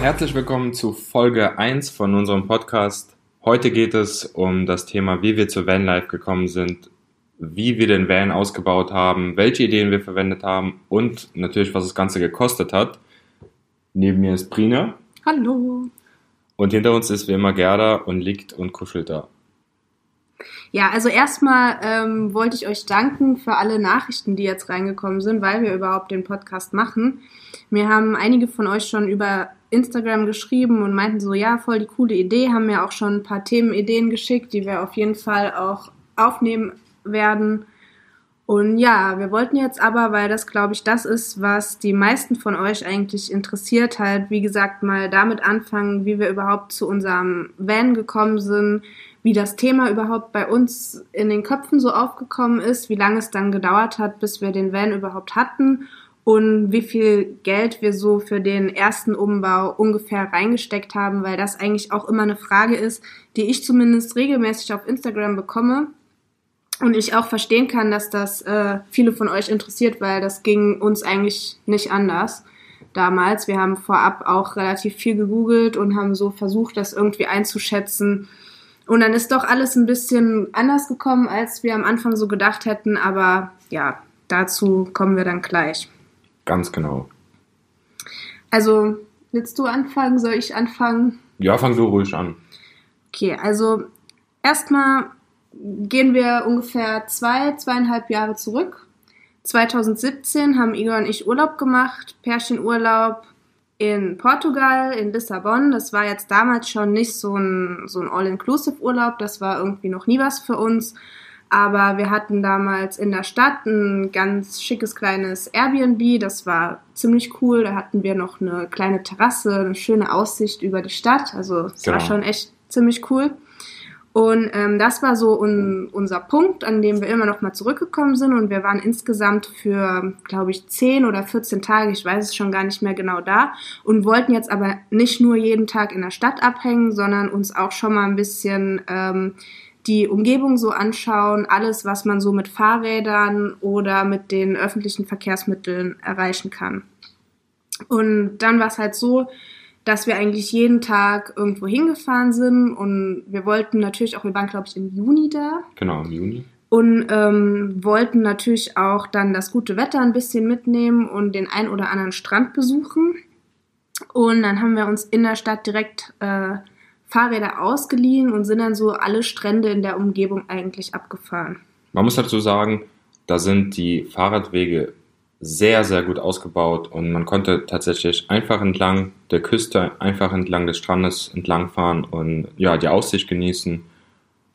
herzlich willkommen zu Folge 1 von unserem Podcast. Heute geht es um das Thema, wie wir zur Vanlife gekommen sind, wie wir den Van ausgebaut haben, welche Ideen wir verwendet haben und natürlich, was das Ganze gekostet hat. Neben mir ist Prina. Hallo. Und hinter uns ist wie immer Gerda und liegt und kuschelt da. Ja, also erstmal ähm, wollte ich euch danken für alle Nachrichten, die jetzt reingekommen sind, weil wir überhaupt den Podcast machen. Mir haben einige von euch schon über Instagram geschrieben und meinten so, ja, voll die coole Idee, haben mir auch schon ein paar Themenideen geschickt, die wir auf jeden Fall auch aufnehmen werden. Und ja, wir wollten jetzt aber, weil das glaube ich das ist, was die meisten von euch eigentlich interessiert, halt wie gesagt mal damit anfangen, wie wir überhaupt zu unserem Van gekommen sind, wie das Thema überhaupt bei uns in den Köpfen so aufgekommen ist, wie lange es dann gedauert hat, bis wir den Van überhaupt hatten und wie viel Geld wir so für den ersten Umbau ungefähr reingesteckt haben, weil das eigentlich auch immer eine Frage ist, die ich zumindest regelmäßig auf Instagram bekomme und ich auch verstehen kann, dass das äh, viele von euch interessiert, weil das ging uns eigentlich nicht anders damals. Wir haben vorab auch relativ viel gegoogelt und haben so versucht, das irgendwie einzuschätzen, und dann ist doch alles ein bisschen anders gekommen, als wir am Anfang so gedacht hätten. Aber ja, dazu kommen wir dann gleich. Ganz genau. Also, willst du anfangen? Soll ich anfangen? Ja, fang du ruhig an. Okay, also erstmal gehen wir ungefähr zwei, zweieinhalb Jahre zurück. 2017 haben Igor und ich Urlaub gemacht, Pärchenurlaub in Portugal, in Lissabon. Das war jetzt damals schon nicht so ein, so ein All-Inclusive-Urlaub. Das war irgendwie noch nie was für uns. Aber wir hatten damals in der Stadt ein ganz schickes kleines Airbnb. Das war ziemlich cool. Da hatten wir noch eine kleine Terrasse, eine schöne Aussicht über die Stadt. Also es genau. war schon echt ziemlich cool. Und ähm, das war so un, unser Punkt, an dem wir immer noch mal zurückgekommen sind. Und wir waren insgesamt für, glaube ich, 10 oder 14 Tage, ich weiß es schon gar nicht mehr genau da, und wollten jetzt aber nicht nur jeden Tag in der Stadt abhängen, sondern uns auch schon mal ein bisschen ähm, die Umgebung so anschauen, alles, was man so mit Fahrrädern oder mit den öffentlichen Verkehrsmitteln erreichen kann. Und dann war es halt so, dass wir eigentlich jeden Tag irgendwo hingefahren sind und wir wollten natürlich auch, wir waren glaube ich im Juni da. Genau, im Juni. Und ähm, wollten natürlich auch dann das gute Wetter ein bisschen mitnehmen und den ein oder anderen Strand besuchen. Und dann haben wir uns in der Stadt direkt äh, Fahrräder ausgeliehen und sind dann so alle Strände in der Umgebung eigentlich abgefahren. Man muss dazu sagen, da sind die Fahrradwege sehr, sehr gut ausgebaut und man konnte tatsächlich einfach entlang der Küste, einfach entlang des Strandes entlangfahren und ja, die Aussicht genießen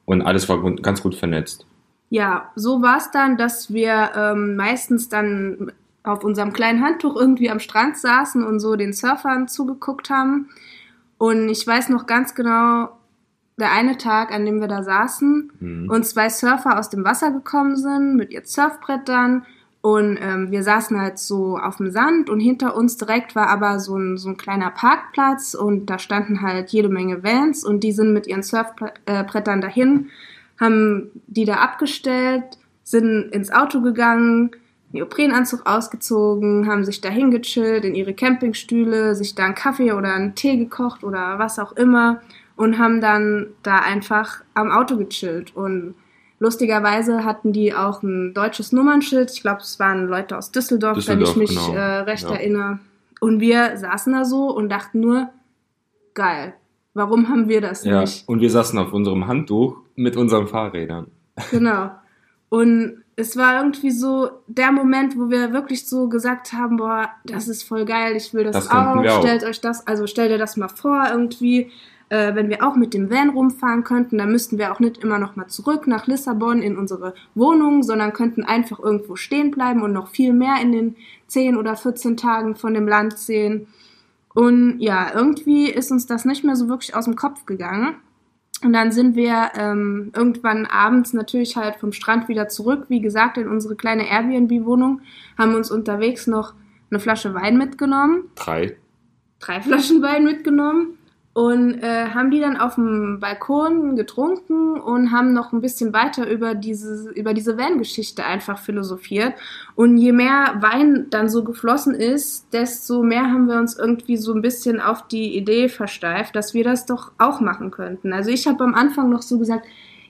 und alles war ganz gut vernetzt. Ja, so war es dann, dass wir ähm, meistens dann auf unserem kleinen Handtuch irgendwie am Strand saßen und so den Surfern zugeguckt haben. Und ich weiß noch ganz genau, der eine Tag, an dem wir da saßen mhm. und zwei Surfer aus dem Wasser gekommen sind mit ihren Surfbrettern und ähm, wir saßen halt so auf dem Sand und hinter uns direkt war aber so ein, so ein kleiner Parkplatz und da standen halt jede Menge Vans und die sind mit ihren Surfbrettern dahin, haben die da abgestellt, sind ins Auto gegangen, Neoprenanzug ausgezogen, haben sich dahin gechillt in ihre Campingstühle, sich da einen Kaffee oder einen Tee gekocht oder was auch immer und haben dann da einfach am Auto gechillt. Und Lustigerweise hatten die auch ein deutsches Nummernschild. Ich glaube, es waren Leute aus Düsseldorf, Düsseldorf wenn ich mich genau. äh, recht ja. erinnere. Und wir saßen da so und dachten nur, geil, warum haben wir das ja. nicht? Und wir saßen auf unserem Handtuch mit unseren Fahrrädern. Genau. Und es war irgendwie so der Moment, wo wir wirklich so gesagt haben, boah, das ist voll geil, ich will das, das auch. Stellt euch das, also stellt ihr das mal vor irgendwie äh, wenn wir auch mit dem Van rumfahren könnten, dann müssten wir auch nicht immer noch mal zurück nach Lissabon in unsere Wohnung, sondern könnten einfach irgendwo stehen bleiben und noch viel mehr in den 10 oder 14 Tagen von dem Land sehen. Und ja, irgendwie ist uns das nicht mehr so wirklich aus dem Kopf gegangen. Und dann sind wir ähm, irgendwann abends natürlich halt vom Strand wieder zurück, wie gesagt, in unsere kleine Airbnb-Wohnung, haben uns unterwegs noch eine Flasche Wein mitgenommen. Drei. Drei Flaschen Wein mitgenommen und äh, haben die dann auf dem Balkon getrunken und haben noch ein bisschen weiter über diese, über diese Van-Geschichte einfach philosophiert. Und je mehr Wein dann so geflossen ist, desto mehr haben wir uns irgendwie so ein bisschen auf die Idee versteift, dass wir das doch auch machen könnten. Also ich habe am Anfang noch so gesagt,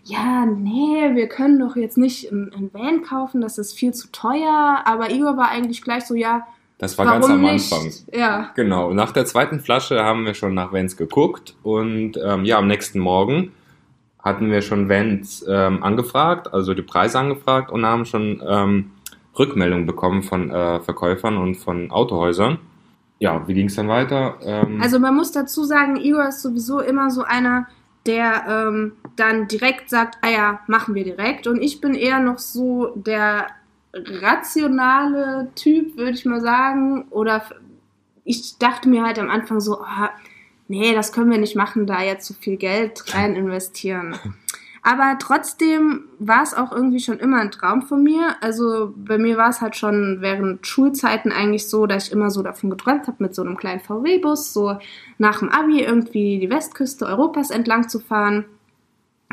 ja, nee, wir können doch jetzt nicht ein Van kaufen, das ist viel zu teuer. Aber Igor war eigentlich gleich so, ja, das war ganz am nicht? Anfang. Ja. Genau. Nach der zweiten Flasche haben wir schon nach Vans geguckt und ähm, ja, am nächsten Morgen hatten wir schon Vans ähm, angefragt, also die Preise angefragt und haben schon ähm, Rückmeldungen bekommen von äh, Verkäufern und von Autohäusern. Ja, wie ging es dann weiter? Ähm, also man muss dazu sagen, Igor ist sowieso immer so einer, der ähm, dann direkt sagt, ah ja, machen wir direkt. Und ich bin eher noch so der rationale Typ, würde ich mal sagen. Oder ich dachte mir halt am Anfang so, oh, nee, das können wir nicht machen, da jetzt so viel Geld rein investieren. Aber trotzdem war es auch irgendwie schon immer ein Traum von mir. Also bei mir war es halt schon während Schulzeiten eigentlich so, dass ich immer so davon geträumt habe, mit so einem kleinen VW-Bus so nach dem Abi irgendwie die Westküste Europas entlang zu fahren.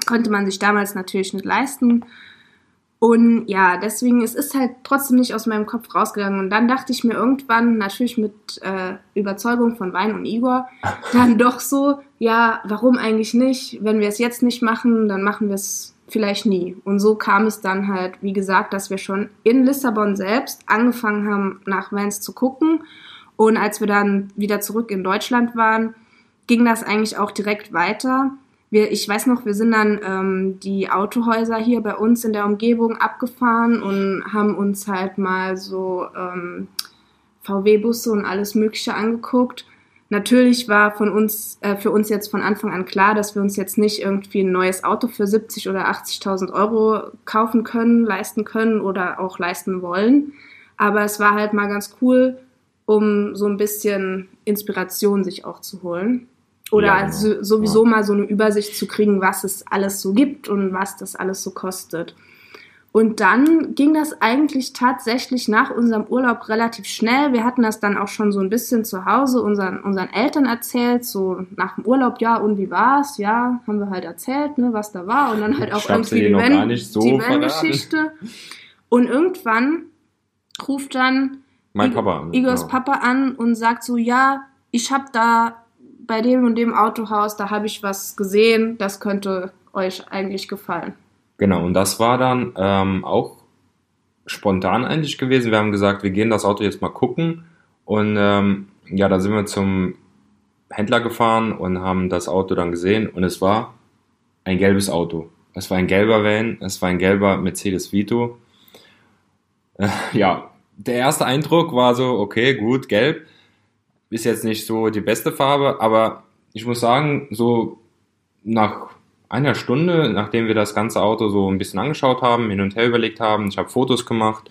Konnte man sich damals natürlich nicht leisten. Und ja, deswegen, es ist halt trotzdem nicht aus meinem Kopf rausgegangen. Und dann dachte ich mir irgendwann, natürlich mit äh, Überzeugung von Wein und Igor, dann doch so, ja, warum eigentlich nicht? Wenn wir es jetzt nicht machen, dann machen wir es vielleicht nie. Und so kam es dann halt, wie gesagt, dass wir schon in Lissabon selbst angefangen haben, nach Vans zu gucken. Und als wir dann wieder zurück in Deutschland waren, ging das eigentlich auch direkt weiter wir, ich weiß noch, wir sind dann ähm, die Autohäuser hier bei uns in der Umgebung abgefahren und haben uns halt mal so ähm, VW-Busse und alles Mögliche angeguckt. Natürlich war von uns, äh, für uns jetzt von Anfang an klar, dass wir uns jetzt nicht irgendwie ein neues Auto für 70 oder 80.000 Euro kaufen können, leisten können oder auch leisten wollen. Aber es war halt mal ganz cool, um so ein bisschen Inspiration sich auch zu holen. Oder ja, also sowieso ja. mal so eine Übersicht zu kriegen, was es alles so gibt und was das alles so kostet. Und dann ging das eigentlich tatsächlich nach unserem Urlaub relativ schnell. Wir hatten das dann auch schon so ein bisschen zu Hause unseren, unseren Eltern erzählt, so nach dem Urlaub, ja, und wie war's? Ja, haben wir halt erzählt, ne, was da war. Und dann halt auch irgendwie die, Van, so die Van-Geschichte. Und irgendwann ruft dann mein Papa Igors genau. Papa an und sagt so, ja, ich habe da bei dem und dem Autohaus, da habe ich was gesehen, das könnte euch eigentlich gefallen. Genau, und das war dann ähm, auch spontan eigentlich gewesen. Wir haben gesagt, wir gehen das Auto jetzt mal gucken. Und ähm, ja, da sind wir zum Händler gefahren und haben das Auto dann gesehen. Und es war ein gelbes Auto. Es war ein gelber Van, es war ein gelber Mercedes Vito. Äh, ja, der erste Eindruck war so, okay, gut, gelb. Ist jetzt nicht so die beste Farbe, aber ich muss sagen, so nach einer Stunde, nachdem wir das ganze Auto so ein bisschen angeschaut haben, hin und her überlegt haben, ich habe Fotos gemacht,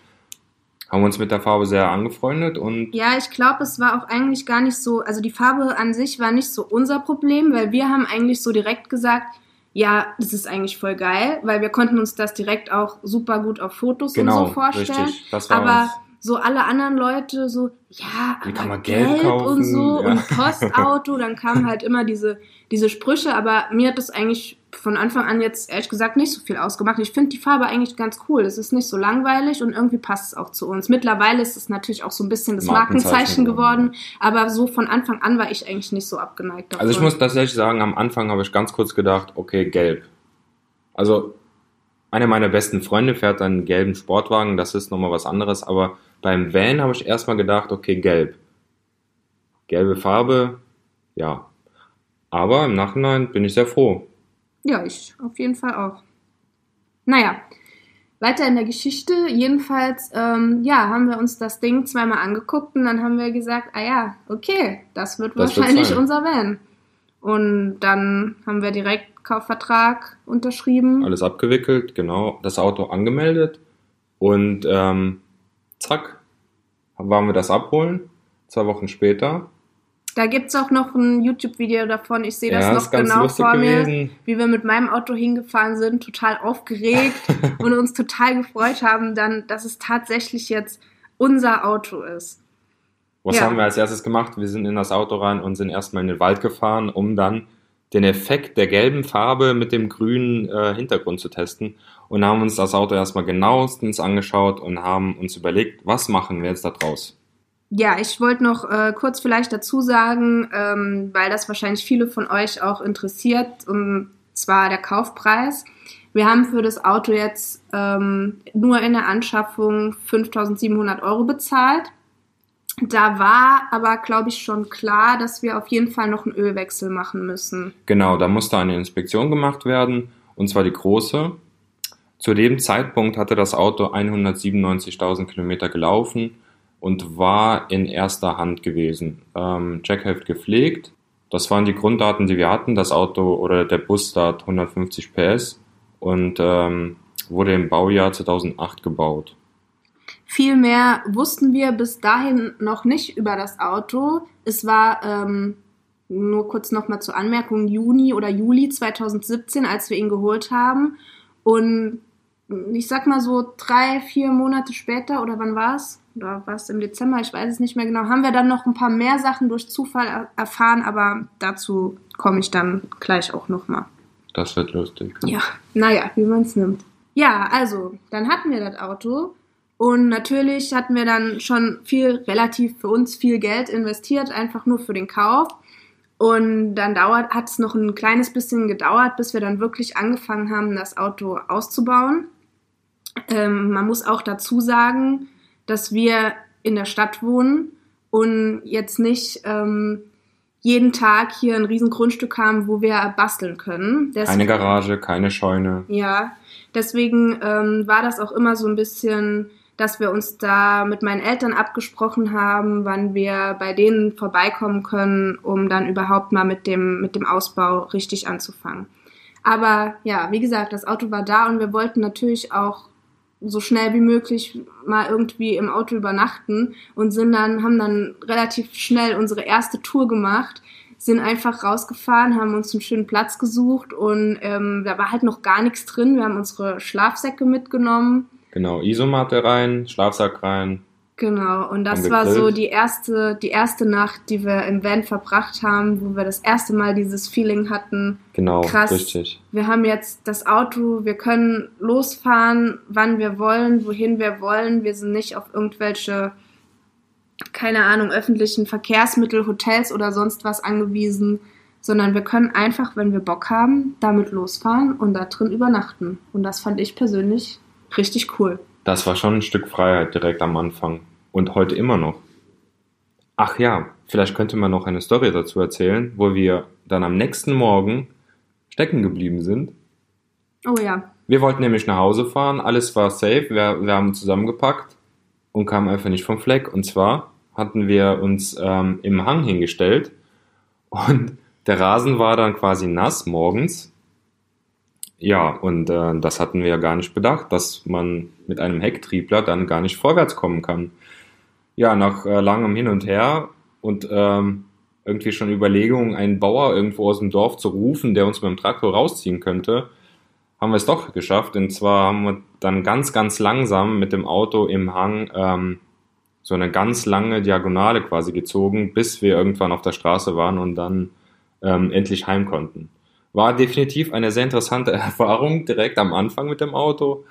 haben uns mit der Farbe sehr angefreundet und. Ja, ich glaube, es war auch eigentlich gar nicht so, also die Farbe an sich war nicht so unser Problem, weil wir haben eigentlich so direkt gesagt, ja, das ist eigentlich voll geil, weil wir konnten uns das direkt auch super gut auf Fotos genau, und so vorstellen. Richtig. Das war aber uns so alle anderen Leute so, ja, Wie kann man Geld Geld kaufen? und so Ja. und Postauto, dann kamen halt immer diese, diese Sprüche, aber mir hat das eigentlich von Anfang an jetzt ehrlich gesagt nicht so viel ausgemacht. Ich finde die Farbe eigentlich ganz cool. Es ist nicht so langweilig und irgendwie passt es auch zu uns. Mittlerweile ist es natürlich auch so ein bisschen das Markenzeichen Markenzeichen geworden. geworden, aber so von Anfang an war ich eigentlich nicht so abgeneigt davon. Also ich muss tatsächlich sagen, am Anfang habe ich ganz kurz gedacht, okay, gelb. Also einer meiner besten Freunde fährt einen gelben Sportwagen, das ist nochmal was anderes, aber beim Van habe ich erstmal gedacht, okay, gelb. Gelbe Farbe, ja. Aber im Nachhinein bin ich sehr froh. Ja, ich auf jeden Fall auch. Naja, weiter in der Geschichte. Jedenfalls, ähm, ja, haben wir uns das Ding zweimal angeguckt und dann haben wir gesagt, ah ja, okay, das wird Das wahrscheinlich unser Van. Und dann haben wir direkt Kaufvertrag unterschrieben. Alles abgewickelt, genau. Das Auto angemeldet und ähm, zack, waren wir das abholen. Zwei Wochen später. Da gibt's auch noch ein YouTube-Video davon. Ich sehe das Ja, noch genau vor mir, gewesen. wie wir mit meinem Auto hingefahren sind, total aufgeregt und uns total gefreut haben, dann, dass es tatsächlich jetzt unser Auto ist. Was Ja. haben wir als erstes gemacht? Wir sind in das Auto rein und sind erstmal in den Wald gefahren, um dann den Effekt der gelben Farbe mit dem grünen äh, Hintergrund zu testen und haben uns das Auto erstmal genauestens angeschaut und haben uns überlegt, was machen wir jetzt da draus? Ja, ich wollte noch äh, kurz vielleicht dazu sagen, ähm, weil das wahrscheinlich viele von euch auch interessiert, und zwar der Kaufpreis. Wir haben für das Auto jetzt ähm, nur in der Anschaffung 5.700 Euro bezahlt. Da war aber, glaube ich, schon klar, dass wir auf jeden Fall noch einen Ölwechsel machen müssen. Genau, da musste eine Inspektion gemacht werden, und zwar die große. Zu dem Zeitpunkt hatte das Auto 197.000 Kilometer gelaufen und war in erster Hand gewesen. Ähm, Jackheft gepflegt. Das waren die Grunddaten, die wir hatten. Das Auto oder der Bus da hat 150 PS und ähm, wurde im Baujahr 2008 gebaut. Viel mehr wussten wir bis dahin noch nicht über das Auto. Es war ähm, nur kurz nochmal zur Anmerkung Juni oder Juli 2017, als wir ihn geholt haben. Und ich sag mal so drei, vier Monate später, oder wann war es? Oder war es im Dezember? Ich weiß es nicht mehr genau. Haben wir dann noch ein paar mehr Sachen durch Zufall er erfahren, aber dazu komme ich dann gleich auch nochmal. Das wird lustig. Ja, naja, wie man es nimmt. Ja, also, dann hatten wir das Auto und natürlich hatten wir dann schon viel, relativ für uns viel Geld investiert, einfach nur für den Kauf. Und dann dauert, hat es noch ein kleines bisschen gedauert, bis wir dann wirklich angefangen haben, das Auto auszubauen. Ähm, man muss auch dazu sagen, dass wir in der Stadt wohnen und jetzt nicht ähm, jeden Tag hier ein riesen Grundstück haben, wo wir basteln können. Des- Keine Garage, keine Scheune. ja, deswegen ähm, war das auch immer so ein bisschen, dass wir uns da mit meinen Eltern abgesprochen haben, wann wir bei denen vorbeikommen können, um dann überhaupt mal mit dem, mit dem Ausbau richtig anzufangen. Aber ja, wie gesagt, das Auto war da und wir wollten natürlich auch so schnell wie möglich mal irgendwie im Auto übernachten und sind dann, haben dann relativ schnell unsere erste Tour gemacht, sind einfach rausgefahren, haben uns einen schönen Platz gesucht und ähm, da war halt noch gar nichts drin. Wir haben unsere Schlafsäcke mitgenommen. Genau, Isomatte rein, Schlafsack rein. Genau, und das war so die erste, die erste Nacht, die wir im Van verbracht haben, wo wir das erste Mal dieses Feeling hatten, Genau, Krass. richtig. wir haben jetzt das Auto, wir können losfahren, wann wir wollen, wohin wir wollen. Wir sind nicht auf irgendwelche, keine Ahnung, öffentlichen Verkehrsmittel, Hotels oder sonst was angewiesen, sondern wir können einfach, wenn wir Bock haben, damit losfahren und da drin übernachten. Und das fand ich persönlich richtig cool. Das war schon ein Stück Freiheit direkt am Anfang. Und heute immer noch. Ach ja, vielleicht könnte man noch eine Story dazu erzählen, wo wir dann am nächsten Morgen stecken geblieben sind. Oh ja, Wir wollten nämlich nach Hause fahren, alles war safe, wir, wir haben zusammengepackt und kamen einfach nicht vom Fleck. Und zwar hatten wir uns ähm, im Hang hingestellt und der Rasen war dann quasi nass morgens. Ja, und äh, das hatten wir ja gar nicht bedacht, dass man mit einem Hecktriebler dann gar nicht vorwärts kommen kann. Ja, nach äh, langem Hin und Her und ähm, irgendwie schon Überlegungen, einen Bauer irgendwo aus dem Dorf zu rufen, der uns mit dem Traktor rausziehen könnte, haben wir es doch geschafft. Und zwar haben wir dann ganz, ganz langsam mit dem Auto im Hang ähm, so eine ganz lange Diagonale quasi gezogen, bis wir irgendwann auf der Straße waren und dann ähm, endlich heim konnten. War definitiv eine sehr interessante Erfahrung direkt am Anfang mit dem Auto.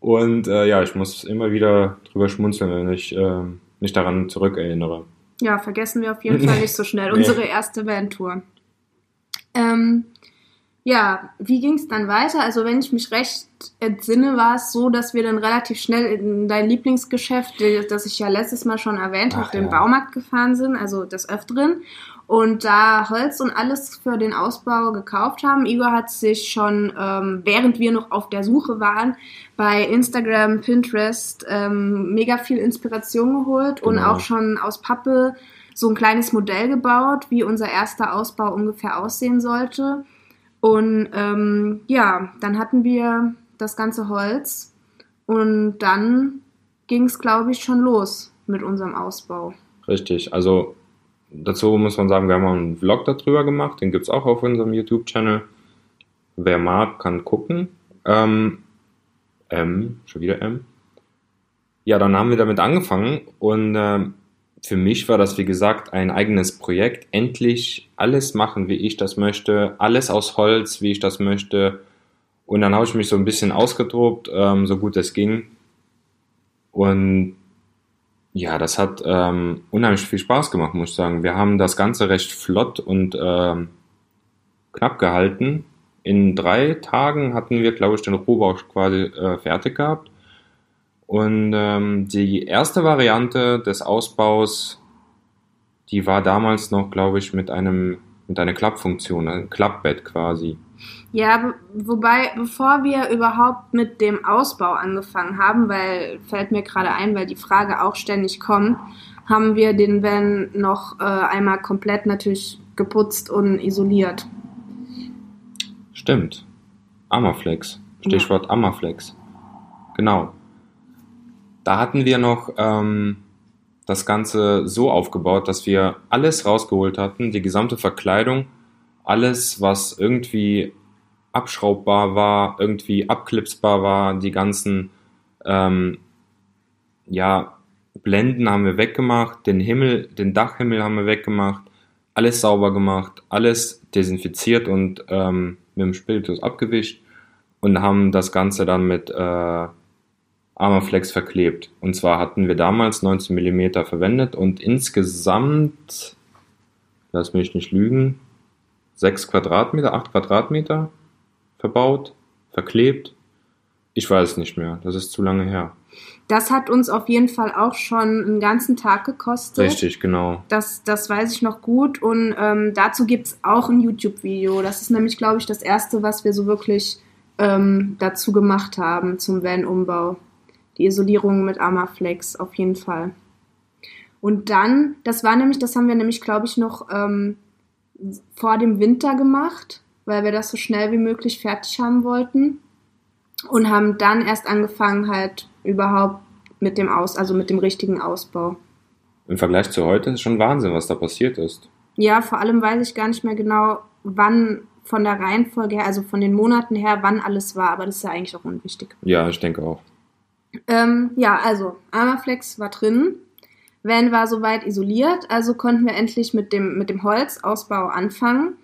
Und äh, ja, ich muss immer wieder drüber schmunzeln, wenn ich äh, mich daran zurückerinnere. Ja, vergessen wir auf jeden Fall nicht so schnell Nee. unsere erste Van-Tour. Ähm, ja, wie ging es dann weiter? Also wenn ich mich recht entsinne, war es so, dass wir dann relativ schnell in dein Lieblingsgeschäft, das ich ja letztes Mal schon erwähnt habe, den ja. Baumarkt gefahren sind, also des Öfteren. Und da Holz und alles für den Ausbau gekauft haben. Igor hat sich schon, ähm, während wir noch auf der Suche waren, bei Instagram, Pinterest ähm, mega viel Inspiration geholt und Genau. auch schon aus Pappe so ein kleines Modell gebaut, wie unser erster Ausbau ungefähr aussehen sollte. Und ähm, ja, dann hatten wir das ganze Holz und dann ging es, glaube ich, schon los mit unserem Ausbau. Richtig, also dazu muss man sagen, wir haben einen Vlog darüber gemacht, den gibt's auch auf unserem YouTube-Channel. Wer mag, kann gucken. Ähm, M, schon wieder M. Ja, dann haben wir damit angefangen und ähm, für mich war das, wie gesagt, ein eigenes Projekt. Endlich alles machen, wie ich das möchte, alles aus Holz, wie ich das möchte. Und dann habe ich mich so ein bisschen ausgetobt, ähm, so gut es ging. Und ja, das hat ähm, unheimlich viel Spaß gemacht, muss ich sagen. Wir haben das Ganze recht flott und ähm, knapp gehalten. In drei Tagen hatten wir, glaube ich, den Rohbau quasi äh, fertig gehabt. Und ähm, die erste Variante des Ausbaus, die war damals noch, glaube ich, mit einem mit einer Klappfunktion, ein Klappbett quasi. Ja, wobei, bevor wir überhaupt mit dem Ausbau angefangen haben, weil fällt mir gerade ein, weil die Frage auch ständig kommt, haben wir den Van noch äh, einmal komplett natürlich geputzt und isoliert. Stimmt. Amaflex. Stichwort ja. Amaflex. Genau. Da hatten wir noch ähm, das Ganze so aufgebaut, dass wir alles rausgeholt hatten, die gesamte Verkleidung, alles, was irgendwie abschraubbar war, irgendwie abklipsbar war, die ganzen ähm, ja, Blenden haben wir weggemacht, den Himmel, den Dachhimmel haben wir weggemacht, alles sauber gemacht, alles desinfiziert und ähm, mit dem Spiritus abgewischt und haben das Ganze dann mit äh, Armaflex verklebt. Und zwar hatten wir damals 19 mm verwendet und insgesamt, lass mich nicht lügen, 6 Quadratmeter, 8 Quadratmeter verbaut, verklebt. Ich weiß nicht mehr, das ist zu lange her. Das hat uns auf jeden Fall auch schon einen ganzen Tag gekostet. Richtig, genau. Das, das weiß ich noch gut. Und ähm, dazu gibt es auch ein YouTube-Video. Das ist nämlich, glaube ich, das erste, was wir so wirklich ähm, dazu gemacht haben zum Van-Umbau. Die Isolierung mit Armaflex auf jeden Fall. Und dann, das war nämlich, das haben wir nämlich, glaube ich, noch ähm, vor dem Winter gemacht, weil wir das so schnell wie möglich fertig haben wollten. Und haben dann erst angefangen, halt überhaupt mit dem Aus, also mit dem richtigen Ausbau. Im Vergleich zu heute ist schon Wahnsinn, was da passiert ist. Ja, vor allem weiß ich gar nicht mehr genau, wann von der Reihenfolge her, also von den Monaten her, wann alles war, aber das ist ja eigentlich auch unwichtig. Ja, ich denke auch. Ähm, ja, also Armaflex war drin. Van war soweit isoliert, also konnten wir endlich mit dem, mit dem Holzausbau anfangen.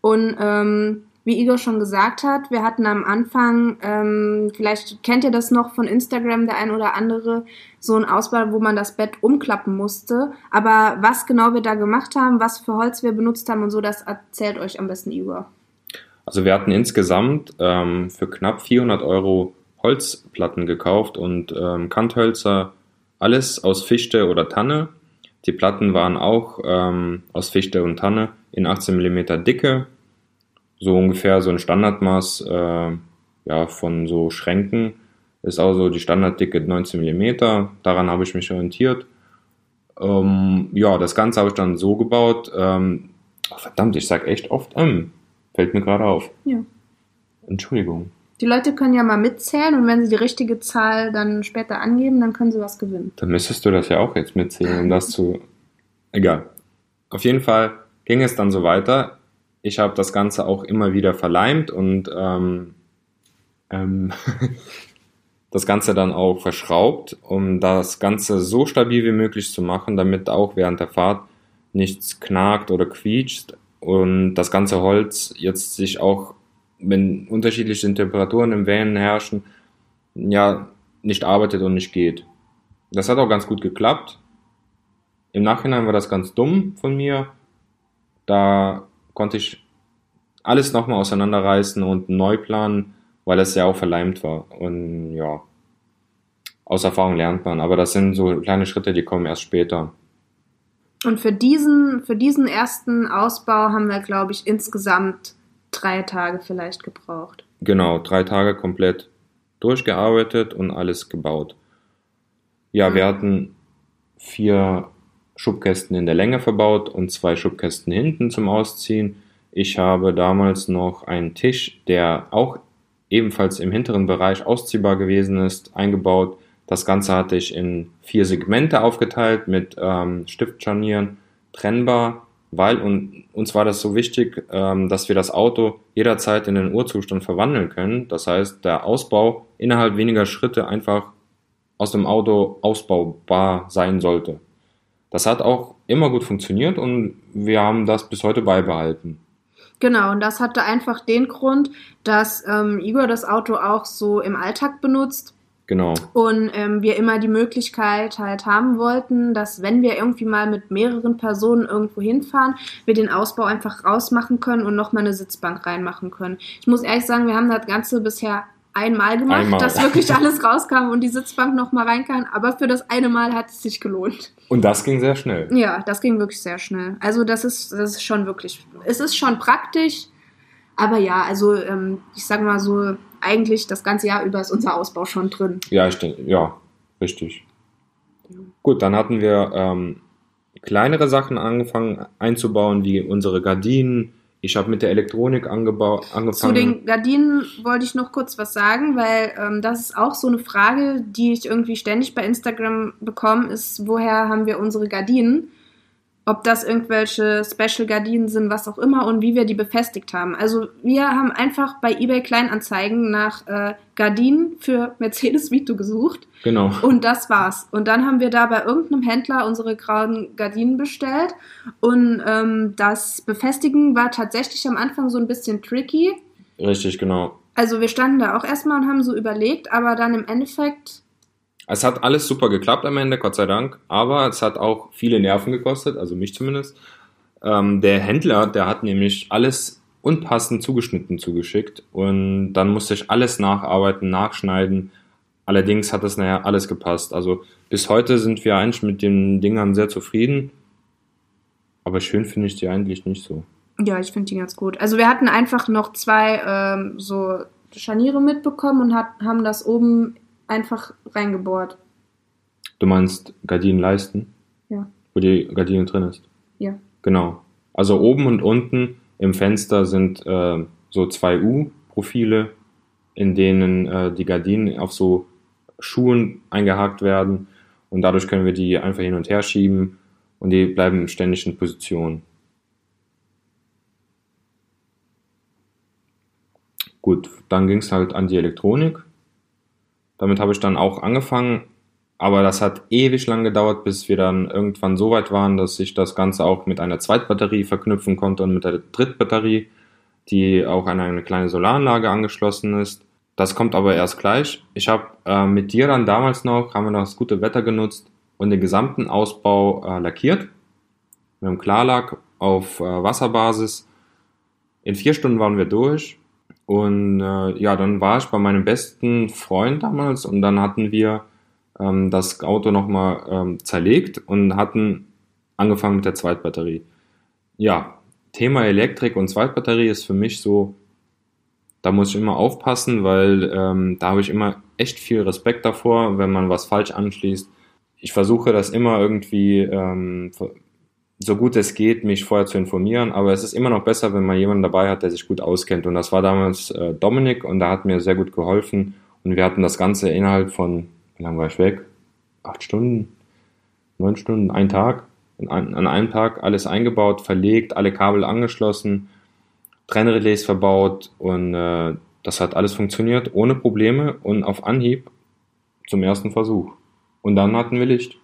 Und ähm, wie Igor schon gesagt hat, wir hatten am Anfang, ähm, vielleicht kennt ihr das noch von Instagram, der ein oder andere, so ein Ausbau, wo man das Bett umklappen musste. Aber was genau wir da gemacht haben, was für Holz wir benutzt haben und so, das erzählt euch am besten Igor. Also wir hatten insgesamt ähm, für knapp 400 Euro Holzplatten gekauft und ähm, Kanthölzer, alles aus Fichte oder Tanne. Die Platten waren auch ähm, aus Fichte und Tanne in 18 mm Dicke, so ungefähr so ein Standardmaß äh, ja, von so Schränken ist auch so die Standarddicke 19 mm. Daran habe ich mich orientiert. Ähm, ja, das Ganze habe ich dann so gebaut. Ähm, oh, verdammt, ich sage echt oft ähm. Fällt mir gerade auf. Ja. Entschuldigung. Die Leute können ja mal mitzählen und wenn sie die richtige Zahl dann später angeben, dann können sie was gewinnen. Dann müsstest du das ja auch jetzt mitzählen, um das zu. Egal. Auf jeden Fall ging es dann so weiter. Ich habe das Ganze auch immer wieder verleimt und ähm, ähm, das Ganze dann auch verschraubt, um das Ganze so stabil wie möglich zu machen, damit auch während der Fahrt nichts knackt oder quietscht und das ganze Holz jetzt sich auch wenn unterschiedliche Temperaturen im Van herrschen, ja, nicht arbeitet und nicht geht. Das hat auch ganz gut geklappt. Im Nachhinein war das ganz dumm von mir. Da konnte ich alles nochmal auseinanderreißen und neu planen, weil es ja auch verleimt war. Und ja, aus Erfahrung lernt man. Aber das sind so kleine Schritte, die kommen erst später. Und für diesen, für diesen ersten Ausbau haben wir, glaube ich, insgesamt drei Tage vielleicht gebraucht. Genau, drei Tage komplett durchgearbeitet und alles gebaut. Ja, mhm. wir hatten vier Schubkästen in der Länge verbaut und zwei Schubkästen hinten zum Ausziehen. Ich habe damals noch einen Tisch, der auch ebenfalls im hinteren Bereich ausziehbar gewesen ist, eingebaut. Das Ganze hatte ich in vier Segmente aufgeteilt mit ähm, Stiftscharnieren, trennbar weil und, uns war das so wichtig, ähm, dass wir das Auto jederzeit in den Urzustand verwandeln können. Das heißt, der Ausbau innerhalb weniger Schritte einfach aus dem Auto ausbaubar sein sollte. Das hat auch immer gut funktioniert und wir haben das bis heute beibehalten. Genau, und das hatte einfach den Grund, dass ähm, Igor das Auto auch so im Alltag benutzt. Genau. Und ähm, wir immer die Möglichkeit halt haben wollten, dass wenn wir irgendwie mal mit mehreren Personen irgendwo hinfahren, wir den Ausbau einfach rausmachen können und nochmal eine Sitzbank reinmachen können. Ich muss ehrlich sagen, wir haben das Ganze bisher einmal gemacht, Einmal. dass wirklich alles rauskam und die Sitzbank nochmal rein kann. Aber für das eine Mal hat es sich gelohnt. Und das ging sehr schnell. Ja, das ging wirklich sehr schnell. Also das ist, das ist schon wirklich, es ist schon praktisch. Aber ja, also ähm, ich sag mal so, eigentlich das ganze Jahr über ist unser Ausbau schon drin. Ja, ich denke, ja, richtig. Gut, dann hatten wir ähm, kleinere Sachen angefangen einzubauen, wie unsere Gardinen. Ich habe mit der Elektronik angefangen. Zu den Gardinen wollte ich noch kurz was sagen, weil ähm, das ist auch so eine Frage, die ich irgendwie ständig bei Instagram bekomme, ist, woher haben wir unsere Gardinen? Ob das irgendwelche Special-Gardinen sind, was auch immer und wie wir die befestigt haben. Also wir haben einfach bei eBay Kleinanzeigen nach äh, Gardinen für Mercedes Vito gesucht genau. und das war's. Und dann haben wir da bei irgendeinem Händler unsere grauen Gardinen bestellt. Und ähm, das Befestigen war tatsächlich am Anfang so ein bisschen tricky. Richtig, genau. Also wir standen da auch erstmal und haben so überlegt, aber dann im Endeffekt, Es hat alles super geklappt am Ende, Gott sei Dank, aber es hat auch viele Nerven gekostet, also mich zumindest. Ähm, der Händler, der hat nämlich alles unpassend zugeschnitten zugeschickt und dann musste ich alles nacharbeiten, nachschneiden. Allerdings hat das nachher alles gepasst. Also bis heute sind wir eigentlich mit den Dingern sehr zufrieden, aber schön finde ich die eigentlich nicht so. ja, ich finde die ganz gut. Also wir hatten einfach noch zwei ähm, so Scharniere mitbekommen und hat, haben das oben einfach reingebohrt. Du meinst Gardinenleisten? Ja. Wo die Gardine drin ist? Ja. Genau. Also oben und unten im Fenster sind äh, so zwei U-Profile, in denen äh, die Gardinen auf so Schuhen eingehakt werden und dadurch können wir die einfach hin und her schieben und die bleiben ständig in Position. Gut, dann ging es halt an die Elektronik. Damit habe ich dann auch angefangen, aber das hat ewig lang gedauert, bis wir dann irgendwann so weit waren, dass ich das Ganze auch mit einer Zweitbatterie verknüpfen konnte und mit der Drittbatterie, die auch an eine kleine Solaranlage angeschlossen ist. Das kommt aber erst gleich. Ich habe äh, mit dir dann damals noch, haben wir noch das gute Wetter genutzt und den gesamten Ausbau äh, lackiert. Mit einem Klarlack auf äh, Wasserbasis. In vier Stunden waren wir durch. Und äh, ja, dann war ich bei meinem besten Freund damals und dann hatten wir ähm, das Auto nochmal ähm, zerlegt und hatten angefangen mit der Zweitbatterie. Ja, Thema Elektrik und Zweitbatterie ist für mich so, da muss ich immer aufpassen, weil ähm, da habe ich immer echt viel Respekt davor, wenn man was falsch anschließt. Ich versuche das immer irgendwie ähm, so gut es geht, mich vorher zu informieren, aber es ist immer noch besser, wenn man jemanden dabei hat, der sich gut auskennt. Und das war damals äh, Dominik und der hat mir sehr gut geholfen und wir hatten das Ganze innerhalb von, wie lange war ich weg? Acht Stunden, neun Stunden, ein Tag. An, an einem Tag alles eingebaut, verlegt, alle Kabel angeschlossen, Trennrelais verbaut und äh, das hat alles funktioniert ohne Probleme und auf Anhieb zum ersten Versuch. Und dann hatten wir Licht.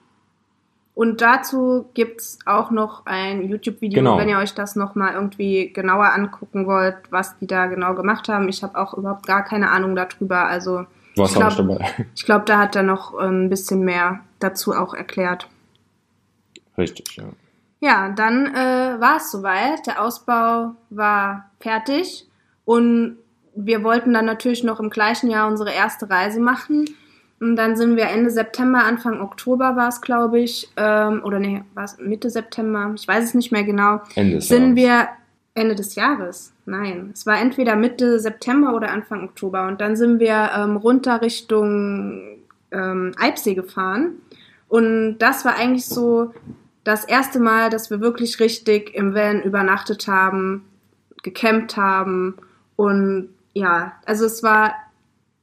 Und dazu gibt's auch noch ein YouTube-Video, Genau. wenn ihr euch das nochmal irgendwie genauer angucken wollt, was die da genau gemacht haben. Ich habe auch überhaupt gar keine Ahnung darüber. Also warst Ich nicht glaub- glaube, da hat er noch ähm, ein bisschen mehr dazu auch erklärt. Richtig, ja. Ja, dann äh, war es soweit. Der Ausbau war fertig und wir wollten dann natürlich noch im gleichen Jahr unsere erste Reise machen. Und dann sind wir Ende September, Anfang Oktober war es, glaube ich, ähm, oder nee, war es Mitte September, ich weiß es nicht mehr genau, Ende des sind Jahres. wir Ende des Jahres. Nein, es war entweder Mitte September oder Anfang Oktober. Und dann sind wir ähm, runter Richtung ähm, Eibsee gefahren. Und das war eigentlich so das erste Mal, dass wir wirklich richtig im Van übernachtet haben, gecampt haben. Und ja, also es war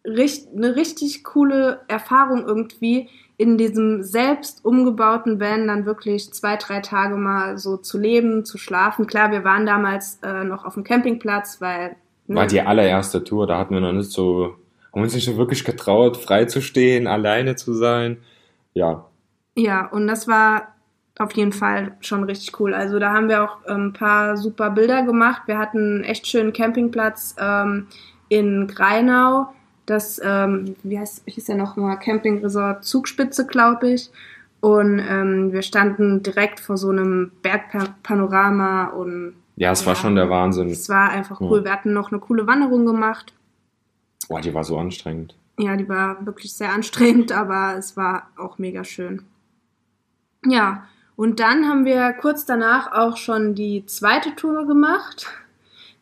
richt eine richtig coole Erfahrung irgendwie, in diesem selbst umgebauten Van dann wirklich zwei, drei Tage mal so zu leben, zu schlafen. Klar, wir waren damals äh, noch auf dem Campingplatz, weil ne, War die allererste Tour, da hatten wir noch nicht so, haben uns nicht so wirklich getraut, frei zu stehen, alleine zu sein. Ja, Ja, und das war auf jeden Fall schon richtig cool. Also da haben wir auch ähm, ein paar super Bilder gemacht. Wir hatten einen echt schönen Campingplatz ähm, in Greinau. Das, ähm, wie heißt, hieß der nochmal, Campingresort Zugspitze, glaube ich. Und ähm, wir standen direkt vor so einem Bergpanorama und ja, es ja, war schon der Wahnsinn. Es war einfach cool. Ja. Wir hatten noch eine coole Wanderung gemacht. Boah, die war so anstrengend. Ja, die war wirklich sehr anstrengend, aber es war auch mega schön. Ja, und dann haben wir kurz danach auch schon die zweite Tour gemacht.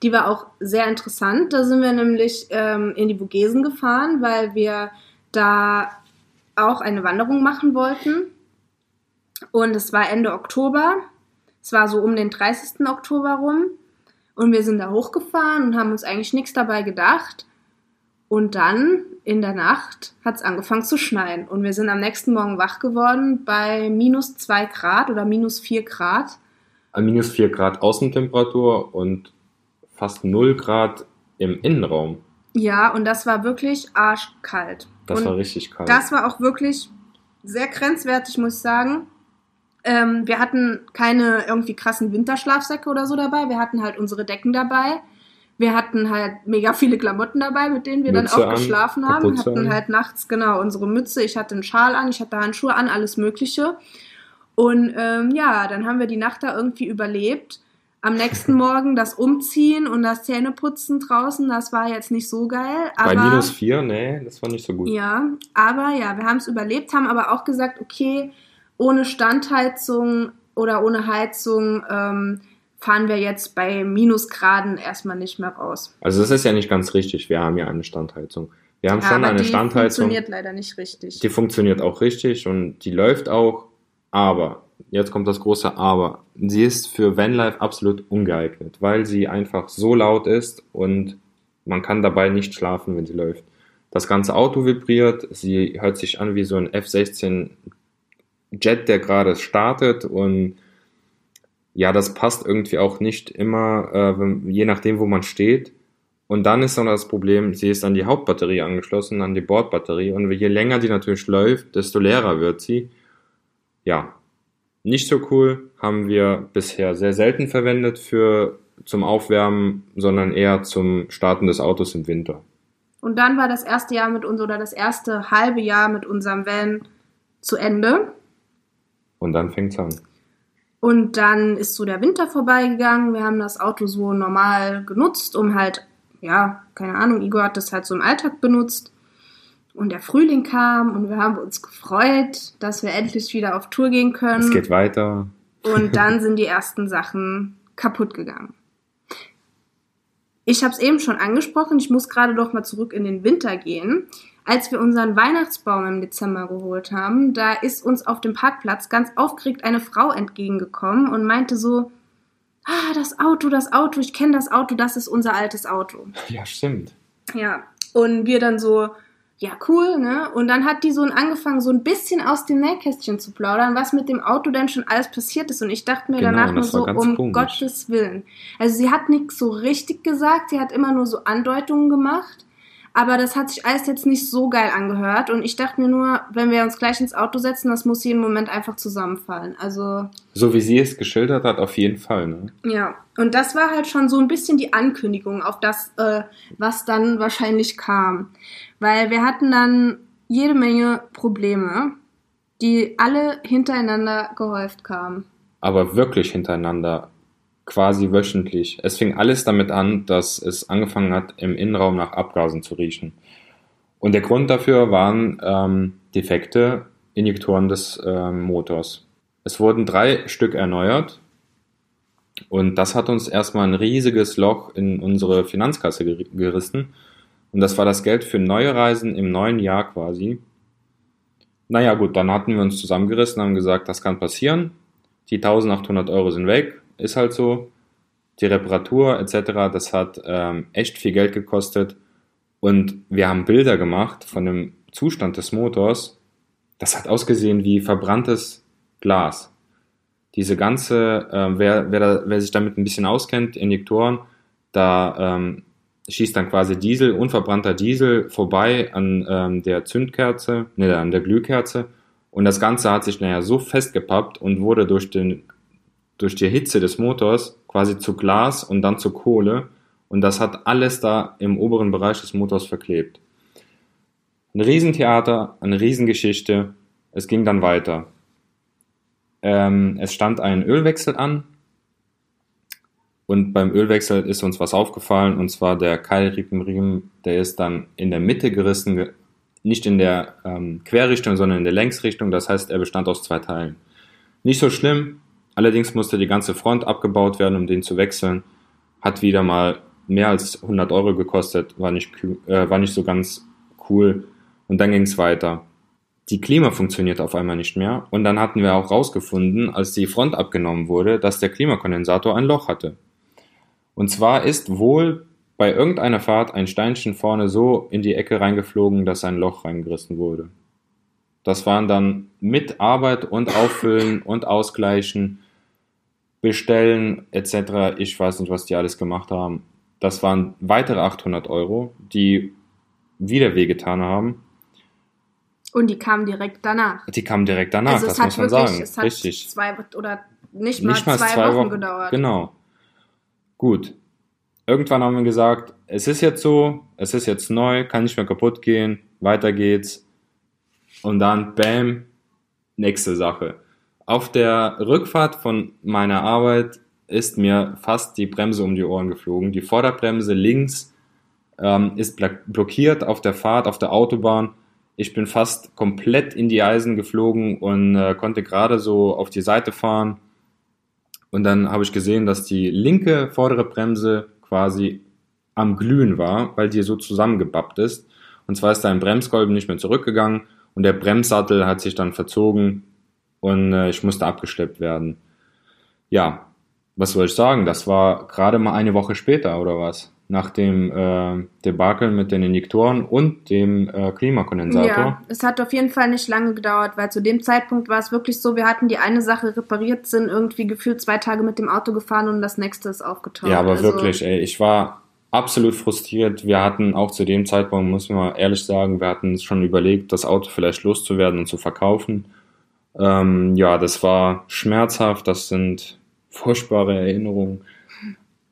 Die war auch sehr interessant. Da sind wir nämlich ähm, in die Vogesen gefahren, weil wir da auch eine Wanderung machen wollten. Und es war Ende Oktober. Es war so um den 30. Oktober rum. Und wir sind da hochgefahren und haben uns eigentlich nichts dabei gedacht. Und dann in der Nacht hat es angefangen zu schneien. Und wir sind am nächsten Morgen wach geworden bei minus zwei Grad oder minus vier Grad. minus vier Grad Außentemperatur und fast null Grad im Innenraum. Ja, und das war wirklich arschkalt. Das und war richtig kalt. Das war auch wirklich sehr grenzwertig, muss ich sagen. Ähm, wir hatten keine irgendwie krassen Winterschlafsäcke oder so dabei. Wir hatten halt unsere Decken dabei. Wir hatten halt mega viele Klamotten dabei, mit denen wir Mütze dann auch an, geschlafen haben. Wir hatten an. halt nachts genau unsere Mütze. Ich hatte einen Schal an, ich hatte Handschuhe an, alles Mögliche. Und ähm, ja, dann haben wir die Nacht da irgendwie überlebt. Am nächsten Morgen das Umziehen und das Zähneputzen draußen, das war jetzt nicht so geil. Aber, Bei minus vier, nee, das war nicht so gut. Ja, aber ja, wir haben es überlebt, haben aber auch gesagt, okay, ohne Standheizung oder ohne Heizung ähm, fahren wir jetzt bei Minusgraden erstmal nicht mehr raus. Also das ist ja nicht ganz richtig. Wir haben ja eine Standheizung. Wir haben ja, schon eine die Standheizung. Die funktioniert leider nicht richtig. Die funktioniert auch richtig und die läuft auch. Aber, jetzt kommt das große Aber. Sie ist für Vanlife absolut ungeeignet, weil sie einfach so laut ist und man kann dabei nicht schlafen, wenn sie läuft. Das ganze Auto vibriert, sie hört sich an wie so ein F-16 Jet, der gerade startet und ja, das passt irgendwie auch nicht immer, äh, je nachdem, wo man steht. Und dann ist dann das Problem, sie ist an die Hauptbatterie angeschlossen, an die Bordbatterie. Und je länger die natürlich läuft, desto leerer wird sie. Ja, nicht so cool, haben wir bisher sehr selten verwendet für zum Aufwärmen, sondern eher zum Starten des Autos im Winter. Und dann war das erste Jahr mit uns oder das erste halbe Jahr mit unserem Van zu Ende. Und dann fängt's an. Und dann ist so der Winter vorbeigegangen. Wir haben das Auto so normal genutzt, um halt, ja, keine Ahnung, Igor hat das halt so im Alltag benutzt. Und der Frühling kam und wir haben uns gefreut, dass wir endlich wieder auf Tour gehen können. Es geht weiter. Und dann sind die ersten Sachen kaputt gegangen. Ich habe es eben schon angesprochen, ich muss gerade doch mal zurück in den Winter gehen als wir unseren Weihnachtsbaum im Dezember geholt haben, da ist uns auf dem Parkplatz ganz aufgeregt eine Frau entgegengekommen und meinte so, ah, das Auto, das Auto, ich kenne das Auto, das ist unser altes Auto. Ja, stimmt. Ja, und wir dann so, ja, cool, ne? Und dann hat die so angefangen, so ein bisschen aus dem Nähkästchen zu plaudern, was mit dem Auto denn schon alles passiert ist. Und ich dachte mir genau, danach nur so, um komisch. Gottes Willen. Also sie hat nichts so richtig gesagt, sie hat immer nur so Andeutungen gemacht. Aber das hat sich alles jetzt nicht so geil angehört. Und ich dachte mir nur, wenn wir uns gleich ins Auto setzen, das muss jeden Moment einfach zusammenfallen. Also. So wie sie es geschildert hat, auf jeden Fall, ne? Ja. Und das war halt schon so ein bisschen die Ankündigung auf das, äh, was dann wahrscheinlich kam. Weil wir hatten dann jede Menge Probleme, die alle hintereinander gehäuft kamen. Aber wirklich hintereinander quasi wöchentlich. Es fing alles damit an, dass es angefangen hat, im Innenraum nach Abgasen zu riechen. Und der Grund dafür waren ähm, defekte Injektoren des ähm, Motors. Es wurden drei Stück erneuert und das hat uns erstmal ein riesiges Loch in unsere Finanzkasse gerissen. Und das war das Geld für neue Reisen im neuen Jahr quasi. Naja gut, dann hatten wir uns zusammengerissen, haben gesagt, das kann passieren. Die 1800 Euro sind weg ist halt so. Die Reparatur etc., das hat ähm, echt viel Geld gekostet. Und wir haben Bilder gemacht von dem Zustand des Motors. Das hat ausgesehen wie verbranntes Glas. Diese ganze, äh, wer, wer, wer sich damit ein bisschen auskennt, Injektoren, da ähm, schießt dann quasi Diesel, unverbrannter Diesel vorbei an ähm, der Zündkerze, ne, an der Glühkerze Und das Ganze hat sich nachher so festgepappt und wurde durch, den, durch die Hitze des Motors quasi zu Glas und dann zu Kohle. Und das hat alles da im oberen Bereich des Motors verklebt. Ein Riesentheater, eine Riesengeschichte. Es ging dann weiter. Ähm, es stand ein Ölwechsel an. Und beim Ölwechsel ist uns was aufgefallen, und zwar der Keilriemenriemen, der ist dann in der Mitte gerissen, nicht in der ähm, Querrichtung, sondern in der Längsrichtung. Das heißt, er bestand aus zwei Teilen. Nicht so schlimm, allerdings musste die ganze Front abgebaut werden, um den zu wechseln. Hat wieder mal mehr als 100 Euro gekostet, war nicht, äh, war nicht so ganz cool. Und dann ging es weiter. Die Klima funktioniert auf einmal nicht mehr und dann hatten wir auch rausgefunden, als die Front abgenommen wurde, dass der Klimakondensator ein Loch hatte. Und zwar ist wohl bei irgendeiner Fahrt ein Steinchen vorne so in die Ecke reingeflogen, dass ein Loch reingerissen wurde. Das waren dann mit Arbeit und Auffüllen und Ausgleichen, Bestellen etc. Ich weiß nicht, was die alles gemacht haben. Das waren weitere 800 Euro, die wieder wehgetan haben. Und die kamen direkt danach. Die kamen direkt danach, Also das muss man wirklich, sagen. es hat Richtig. zwei oder nicht mal, Nicht mal zwei, zwei, Wochen, gedauert. Genau. Gut. Irgendwann haben wir gesagt, es ist jetzt so, es ist jetzt neu, kann nicht mehr kaputt gehen, weiter geht's. Und dann, bam, nächste Sache. Auf der Rückfahrt von meiner Arbeit ist mir fast die Bremse um die Ohren geflogen. Die Vorderbremse links ähm, ist blockiert auf der Fahrt auf der Autobahn. Ich bin fast komplett in die Eisen geflogen und äh, konnte gerade so auf die Seite fahren. Und dann habe ich gesehen, dass die linke vordere Bremse quasi am Glühen war, weil die so zusammengebappt ist. Und zwar ist da ein Bremskolben nicht mehr zurückgegangen und der Bremssattel hat sich dann verzogen und äh, ich musste abgeschleppt werden. Ja, was soll ich sagen? Das war gerade mal eine Woche später oder was? Nach dem äh, Debakel mit den Injektoren und dem äh, Klimakondensator. Ja, es hat auf jeden Fall nicht lange gedauert, weil zu dem Zeitpunkt war es wirklich so, wir hatten die eine Sache repariert, sind irgendwie gefühlt zwei Tage mit dem Auto gefahren und das nächste ist aufgetaucht. Ja, aber Also, wirklich, ey, ich war absolut frustriert. Wir hatten auch zu dem Zeitpunkt, muss man ehrlich sagen, wir hatten schon überlegt, das Auto vielleicht loszuwerden und zu verkaufen. Ähm, ja, das war schmerzhaft, das sind furchtbare Erinnerungen.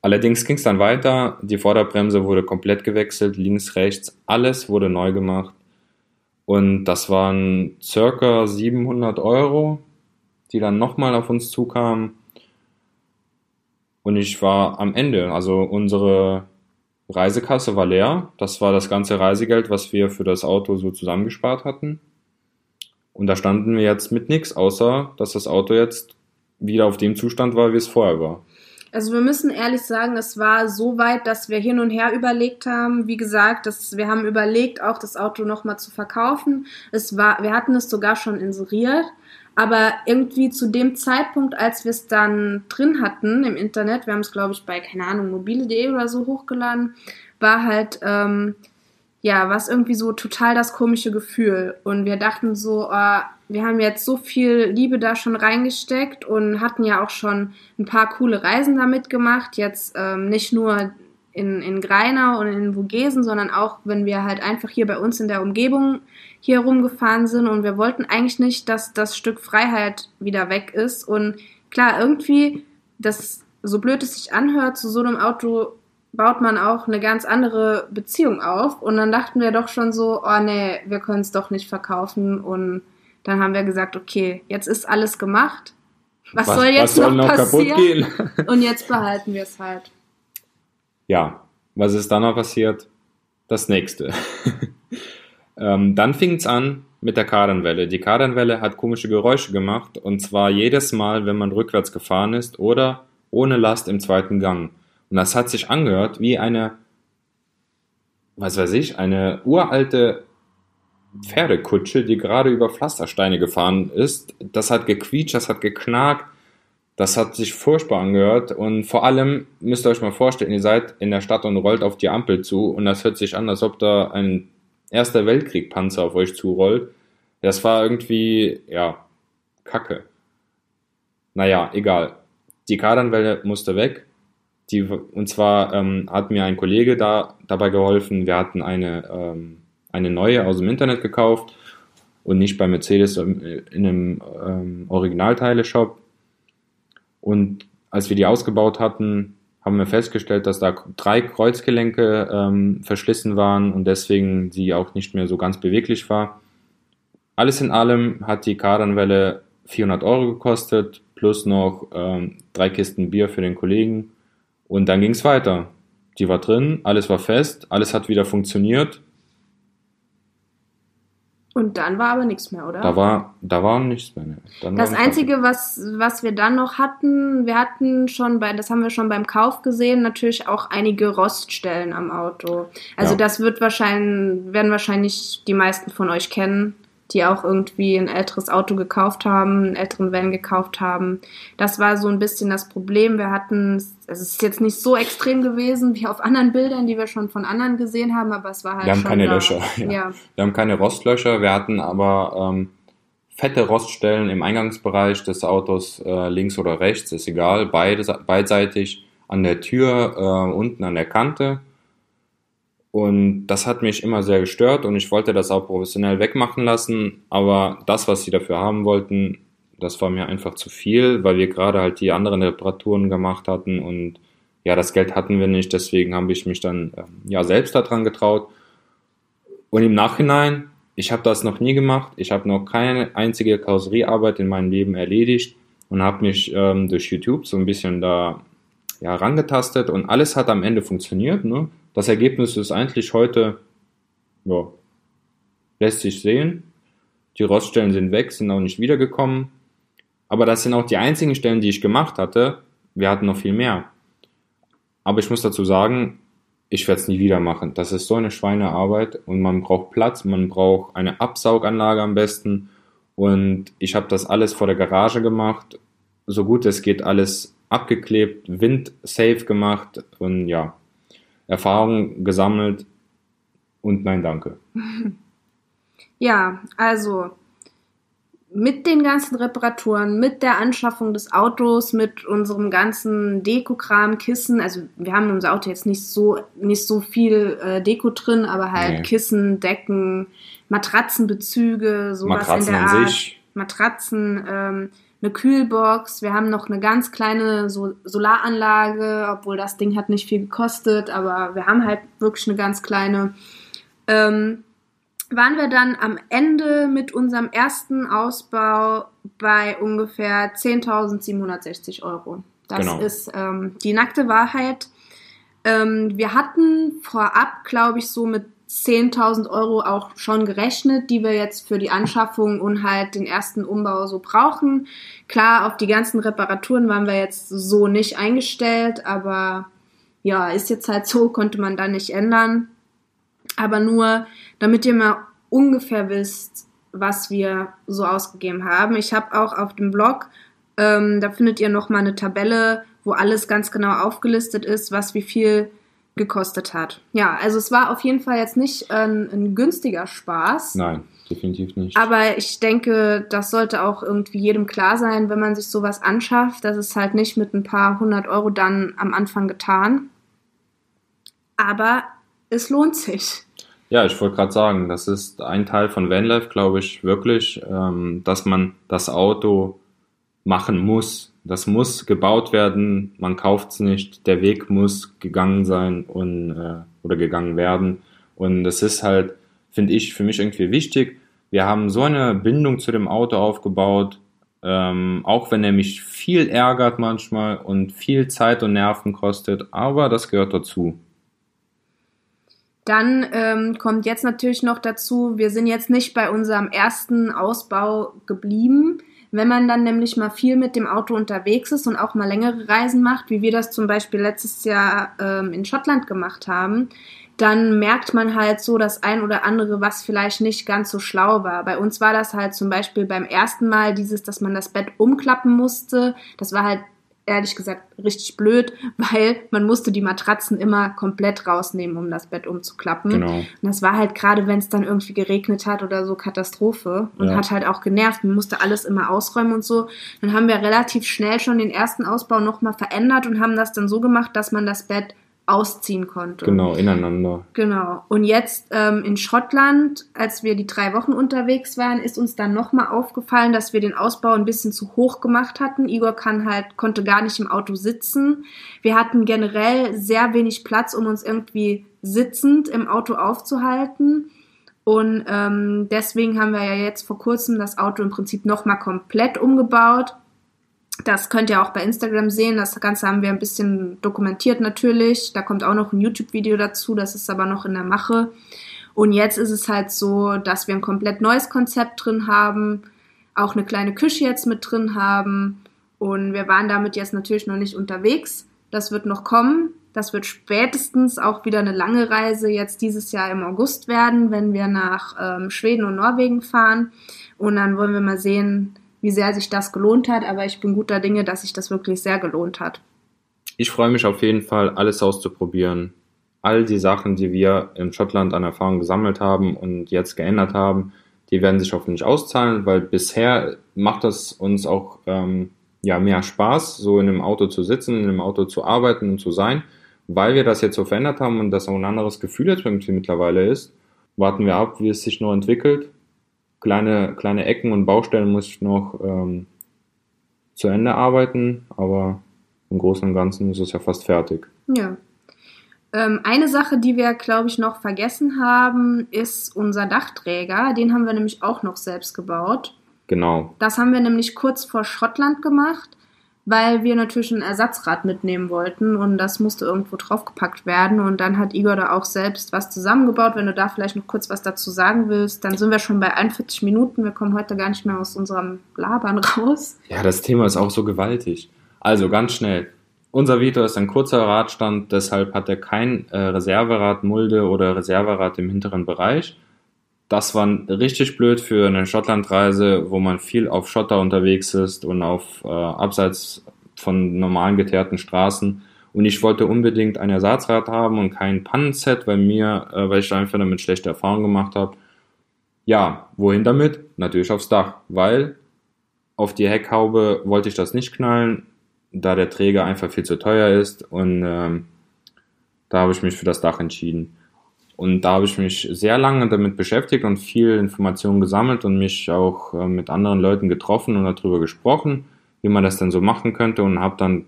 Allerdings ging es dann weiter, die Vorderbremse wurde komplett gewechselt, links, rechts, alles wurde neu gemacht. Und das waren circa 700 Euro, die dann nochmal auf uns zukamen. Und ich war am Ende. Also unsere Reisekasse war leer. Das war das ganze Reisegeld, was wir für das Auto so zusammengespart hatten. Und da standen wir jetzt mit nichts, außer dass das Auto jetzt wieder auf dem Zustand war, wie es vorher war. Also wir müssen ehrlich sagen, es war so weit, dass wir hin und her überlegt haben. Wie gesagt, dass wir haben überlegt, auch das Auto nochmal zu verkaufen. Es war, wir hatten es sogar schon inseriert. Aber irgendwie zu dem Zeitpunkt, als wir es dann drin hatten im Internet, wir haben es, glaube ich, bei, keine Ahnung, mobile.de oder so hochgeladen, war halt, ähm, ja, was irgendwie so total das komische Gefühl. Und wir dachten so, äh, wir haben jetzt so viel Liebe da schon reingesteckt und hatten ja auch schon ein paar coole Reisen damit gemacht. Jetzt ähm, nicht nur in, in Greinau und in Vogesen, sondern auch, wenn wir halt einfach hier bei uns in der Umgebung hier rumgefahren sind und wir wollten eigentlich nicht, dass das Stück Freiheit wieder weg ist. Und klar, irgendwie, das, so blöd es sich anhört, zu so einem Auto baut man auch eine ganz andere Beziehung auf. Und dann dachten wir doch schon so, oh nee, wir können es doch nicht verkaufen. Und dann haben wir gesagt, okay, jetzt ist alles gemacht. Was, soll jetzt soll noch, passieren? gehen? Und jetzt behalten wir es halt. Ja, was ist dann noch passiert? Das nächste. ähm, dann fing es an mit der Kardanwelle. Die Kardanwelle hat komische Geräusche gemacht und zwar jedes Mal, wenn man rückwärts gefahren ist oder ohne Last im zweiten Gang. Und das hat sich angehört wie eine, was weiß ich, eine uralte Pferdekutsche, die gerade über Pflastersteine gefahren ist. Das hat gequietscht, das hat geknackt. Das hat sich furchtbar angehört und vor allem müsst ihr euch mal vorstellen, ihr seid in der Stadt und rollt auf die Ampel zu und das hört sich an, als ob da ein Erster Weltkrieg-Panzer auf euch zurollt. Das war irgendwie, ja, kacke. Naja, egal. Die Kardanwelle musste weg. Die, und zwar ähm, hat mir ein Kollege da dabei geholfen. Wir hatten eine, ähm, eine neue aus dem Internet gekauft und nicht bei Mercedes in einem ähm, Originalteile-Shop. Und als wir die ausgebaut hatten, haben wir festgestellt, dass da drei Kreuzgelenke ähm, verschlissen waren und deswegen sie auch nicht mehr so ganz beweglich war. Alles in allem hat die Kardanwelle 400 Euro gekostet, plus noch ähm, drei Kisten Bier für den Kollegen. Und dann ging es weiter. Die war drin, alles war fest, alles hat wieder funktioniert. Und dann war aber nichts mehr, oder? Da war, da war nichts mehr. Dann das Einzige, was, was wir dann noch hatten, wir hatten schon bei, das haben wir schon beim Kauf gesehen, natürlich auch einige Roststellen am Auto. Also ja. das wird wahrscheinlich, werden wahrscheinlich die meisten von euch kennen die auch irgendwie ein älteres Auto gekauft haben, einen älteren Van gekauft haben. Das war so ein bisschen das Problem. Wir hatten, es ist jetzt nicht so extrem gewesen wie auf anderen Bildern, die wir schon von anderen gesehen haben, aber es war halt. Wir haben keine da. Löcher. Ja. ja. Wir haben keine Rostlöcher. Wir hatten aber ähm, fette Roststellen im Eingangsbereich des Autos, äh, links oder rechts, ist egal, beide, beidseitig an der Tür, äh, unten an der Kante und das hat mich immer sehr gestört und ich wollte das auch professionell wegmachen lassen. Aber das, was sie dafür haben wollten, das war mir einfach zu viel, weil wir gerade halt die anderen Reparaturen gemacht hatten und ja, das Geld hatten wir nicht. Deswegen habe ich mich dann ähm, ja selbst daran getraut. Und im Nachhinein, ich habe das noch nie gemacht. Ich habe noch keine einzige Karosseriearbeit in meinem Leben erledigt und habe mich ähm, durch YouTube so ein bisschen da ja, rangetastet und alles hat am Ende funktioniert. Ne? Das Ergebnis ist eigentlich heute, ja, lässt sich sehen. Die Roststellen sind weg, sind auch nicht wiedergekommen. Aber das sind auch die einzigen Stellen, die ich gemacht hatte. Wir hatten noch viel mehr. Aber ich muss dazu sagen, ich werde es nie wieder machen. Das ist so eine Schweinearbeit und man braucht Platz, man braucht eine Absauganlage am besten. Und ich habe das alles vor der Garage gemacht, so gut es geht, alles abgeklebt, windsafe gemacht und ja, Erfahrung gesammelt und nein, danke. Ja, also mit den ganzen Reparaturen, mit der Anschaffung des Autos, mit unserem ganzen Dekokram, Kissen, also wir haben in unser Auto jetzt nicht so nicht so viel äh, Deko drin, aber halt nee. Kissen, Decken, Matratzenbezüge, sowas Matratzen in der Art. Sich. Matratzen, ähm, eine Kühlbox, wir haben noch eine ganz kleine so Solaranlage, obwohl das Ding hat nicht viel gekostet, aber wir haben halt wirklich eine ganz kleine. Ähm, waren wir dann am Ende mit unserem ersten Ausbau bei ungefähr 10.760 Euro. Das genau. ist ähm, die nackte Wahrheit. Ähm, wir hatten vorab, glaube ich, so mit 10.000 Euro auch schon gerechnet, die wir jetzt für die Anschaffung und halt den ersten Umbau so brauchen. Klar, auf die ganzen Reparaturen waren wir jetzt so nicht eingestellt, aber ja, ist jetzt halt so, konnte man da nicht ändern. Aber nur, damit ihr mal ungefähr wisst, was wir so ausgegeben haben. Ich habe auch auf dem Blog, ähm, da findet ihr nochmal eine Tabelle, wo alles ganz genau aufgelistet ist, was wie viel gekostet hat. Ja, also es war auf jeden Fall jetzt nicht ein, ein günstiger Spaß. Nein, definitiv nicht. Aber ich denke, das sollte auch irgendwie jedem klar sein, wenn man sich sowas anschafft. Das ist halt nicht mit ein paar hundert Euro dann am Anfang getan. Aber es lohnt sich. Ja, ich wollte gerade sagen, das ist ein Teil von Vanlife, glaube ich, wirklich, ähm, dass man das Auto machen muss. Das muss gebaut werden, man kauft es nicht, der Weg muss gegangen sein und, äh, oder gegangen werden. Und das ist halt, finde ich, für mich irgendwie wichtig. Wir haben so eine Bindung zu dem Auto aufgebaut, ähm, auch wenn er mich viel ärgert manchmal und viel Zeit und Nerven kostet, aber das gehört dazu. Dann ähm, kommt jetzt natürlich noch dazu, wir sind jetzt nicht bei unserem ersten Ausbau geblieben. Wenn man dann nämlich mal viel mit dem Auto unterwegs ist und auch mal längere Reisen macht, wie wir das zum Beispiel letztes Jahr ähm, in Schottland gemacht haben, dann merkt man halt so das ein oder andere, was vielleicht nicht ganz so schlau war. Bei uns war das halt zum Beispiel beim ersten Mal dieses, dass man das Bett umklappen musste. Das war halt ehrlich gesagt richtig blöd, weil man musste die Matratzen immer komplett rausnehmen, um das Bett umzuklappen. Genau. Und das war halt gerade, wenn es dann irgendwie geregnet hat oder so Katastrophe und ja. hat halt auch genervt. Man musste alles immer ausräumen und so. Dann haben wir relativ schnell schon den ersten Ausbau nochmal verändert und haben das dann so gemacht, dass man das Bett ausziehen konnte. Genau, ineinander. Genau. Und jetzt ähm, in Schottland, als wir die drei Wochen unterwegs waren, ist uns dann nochmal aufgefallen, dass wir den Ausbau ein bisschen zu hoch gemacht hatten. Igor kann halt, konnte gar nicht im Auto sitzen. Wir hatten generell sehr wenig Platz, um uns irgendwie sitzend im Auto aufzuhalten. Und ähm, deswegen haben wir ja jetzt vor kurzem das Auto im Prinzip nochmal komplett umgebaut das könnt ihr auch bei Instagram sehen. Das Ganze haben wir ein bisschen dokumentiert natürlich. Da kommt auch noch ein YouTube-Video dazu. Das ist aber noch in der Mache. Und jetzt ist es halt so, dass wir ein komplett neues Konzept drin haben, auch eine kleine Küche jetzt mit drin haben. Und wir waren damit jetzt natürlich noch nicht unterwegs. Das wird noch kommen. Das wird spätestens auch wieder eine lange Reise jetzt dieses Jahr im August werden, wenn wir nach ähm, Schweden und Norwegen fahren. Und dann wollen wir mal sehen, wie sehr sich das gelohnt hat, aber ich bin guter Dinge, dass sich das wirklich sehr gelohnt hat. Ich freue mich auf jeden Fall, alles auszuprobieren. All die Sachen, die wir in Schottland an Erfahrung gesammelt haben und jetzt geändert haben, die werden sich hoffentlich auszahlen, weil bisher macht das uns auch ähm, ja mehr Spaß, so in einem Auto zu sitzen, in einem Auto zu arbeiten und zu sein, weil wir das jetzt so verändert haben und das auch ein anderes Gefühl jetzt irgendwie mittlerweile ist. Warten wir ab, wie es sich nur entwickelt kleine, kleine Ecken und Baustellen muss ich noch ähm, zu Ende arbeiten, aber im Großen und Ganzen ist es ja fast fertig. Ja. Ähm, eine Sache, die wir, glaube ich, noch vergessen haben, ist unser Dachträger. Den haben wir nämlich auch noch selbst gebaut. Genau. Das haben wir nämlich kurz vor Schottland gemacht weil wir natürlich ein Ersatzrad mitnehmen wollten und das musste irgendwo draufgepackt werden und dann hat Igor da auch selbst was zusammengebaut. Wenn du da vielleicht noch kurz was dazu sagen willst, dann sind wir schon bei 41 Minuten. Wir kommen heute gar nicht mehr aus unserem Labern raus. Ja, das Thema ist auch so gewaltig. Also ganz schnell. Unser Vito ist ein kurzer Radstand, deshalb hat er kein äh, Reserverad Mulde oder Reserverad im hinteren Bereich das war richtig blöd für eine Schottlandreise, wo man viel auf Schotter unterwegs ist und auf äh, abseits von normalen geteerten Straßen. Und ich wollte unbedingt ein Ersatzrad haben und kein Pannenset, weil mir, äh, weil ich einfach damit schlechte Erfahrungen gemacht habe. Ja, wohin damit? Natürlich aufs Dach, weil auf die Heckhaube wollte ich das nicht knallen, da der Träger einfach viel zu teuer ist und ähm, da habe ich mich für das Dach entschieden. Und da habe ich mich sehr lange damit beschäftigt und viel Informationen gesammelt und mich auch äh, mit anderen Leuten getroffen und darüber gesprochen, wie man das denn so machen könnte und habe dann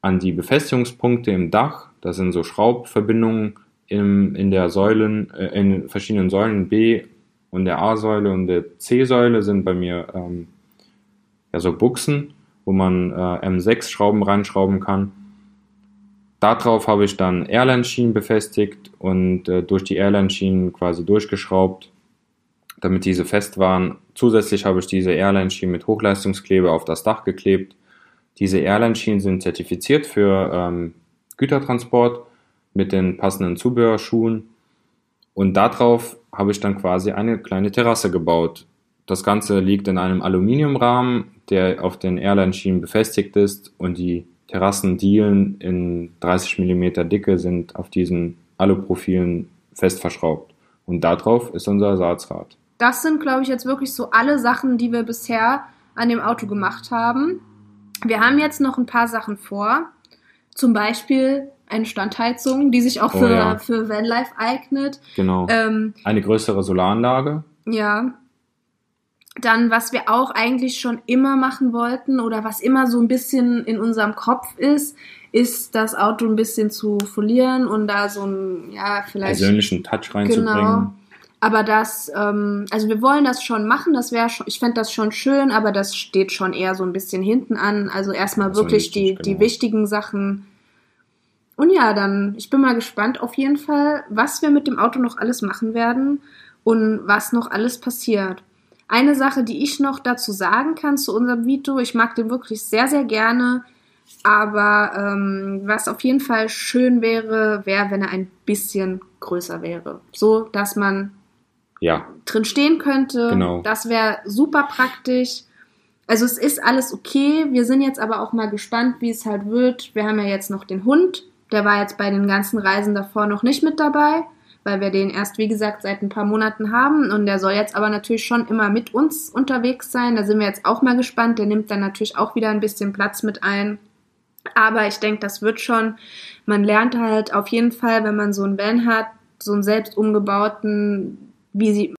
an die Befestigungspunkte im Dach, das sind so Schraubverbindungen im, in der Säulen, äh, in verschiedenen Säulen B und der A-Säule und der C-Säule sind bei mir ähm, ja so Buchsen, wo man äh, M6 Schrauben reinschrauben kann Darauf habe ich dann Airline-Schienen befestigt und äh, durch die Airline-Schienen quasi durchgeschraubt, damit diese fest waren. Zusätzlich habe ich diese Airline-Schienen mit Hochleistungskleber auf das Dach geklebt. Diese Airline-Schienen sind zertifiziert für ähm, Gütertransport mit den passenden Zubehörschuhen. Und darauf habe ich dann quasi eine kleine Terrasse gebaut. Das Ganze liegt in einem Aluminiumrahmen, der auf den Airline-Schienen befestigt ist und die Terrassendielen in 30 mm Dicke sind auf diesen Aluprofilen fest verschraubt. Und darauf ist unser Ersatzrad. Das sind, glaube ich, jetzt wirklich so alle Sachen, die wir bisher an dem Auto gemacht haben. Wir haben jetzt noch ein paar Sachen vor. Zum Beispiel eine Standheizung, die sich auch oh, für, ja. für Vanlife eignet. Genau. Ähm, eine größere Solaranlage. Ja. Dann, was wir auch eigentlich schon immer machen wollten oder was immer so ein bisschen in unserem Kopf ist, ist das Auto ein bisschen zu folieren und da so ein, ja, vielleicht. Persönlichen Touch reinzubringen. Genau. Aber das, ähm, also wir wollen das schon machen, das wäre schon, ich fände das schon schön, aber das steht schon eher so ein bisschen hinten an. Also erstmal wirklich wichtig, die, genau. die wichtigen Sachen. Und ja, dann, ich bin mal gespannt auf jeden Fall, was wir mit dem Auto noch alles machen werden und was noch alles passiert. Eine Sache, die ich noch dazu sagen kann zu unserem Vito, ich mag den wirklich sehr, sehr gerne. Aber ähm, was auf jeden Fall schön wäre, wäre, wenn er ein bisschen größer wäre. So, dass man ja. drin stehen könnte. Genau. Das wäre super praktisch. Also es ist alles okay. Wir sind jetzt aber auch mal gespannt, wie es halt wird. Wir haben ja jetzt noch den Hund. Der war jetzt bei den ganzen Reisen davor noch nicht mit dabei weil wir den erst, wie gesagt, seit ein paar Monaten haben. Und der soll jetzt aber natürlich schon immer mit uns unterwegs sein. Da sind wir jetzt auch mal gespannt. Der nimmt dann natürlich auch wieder ein bisschen Platz mit ein. Aber ich denke, das wird schon. Man lernt halt auf jeden Fall, wenn man so einen Van hat, so einen selbst umgebauten, wie sieht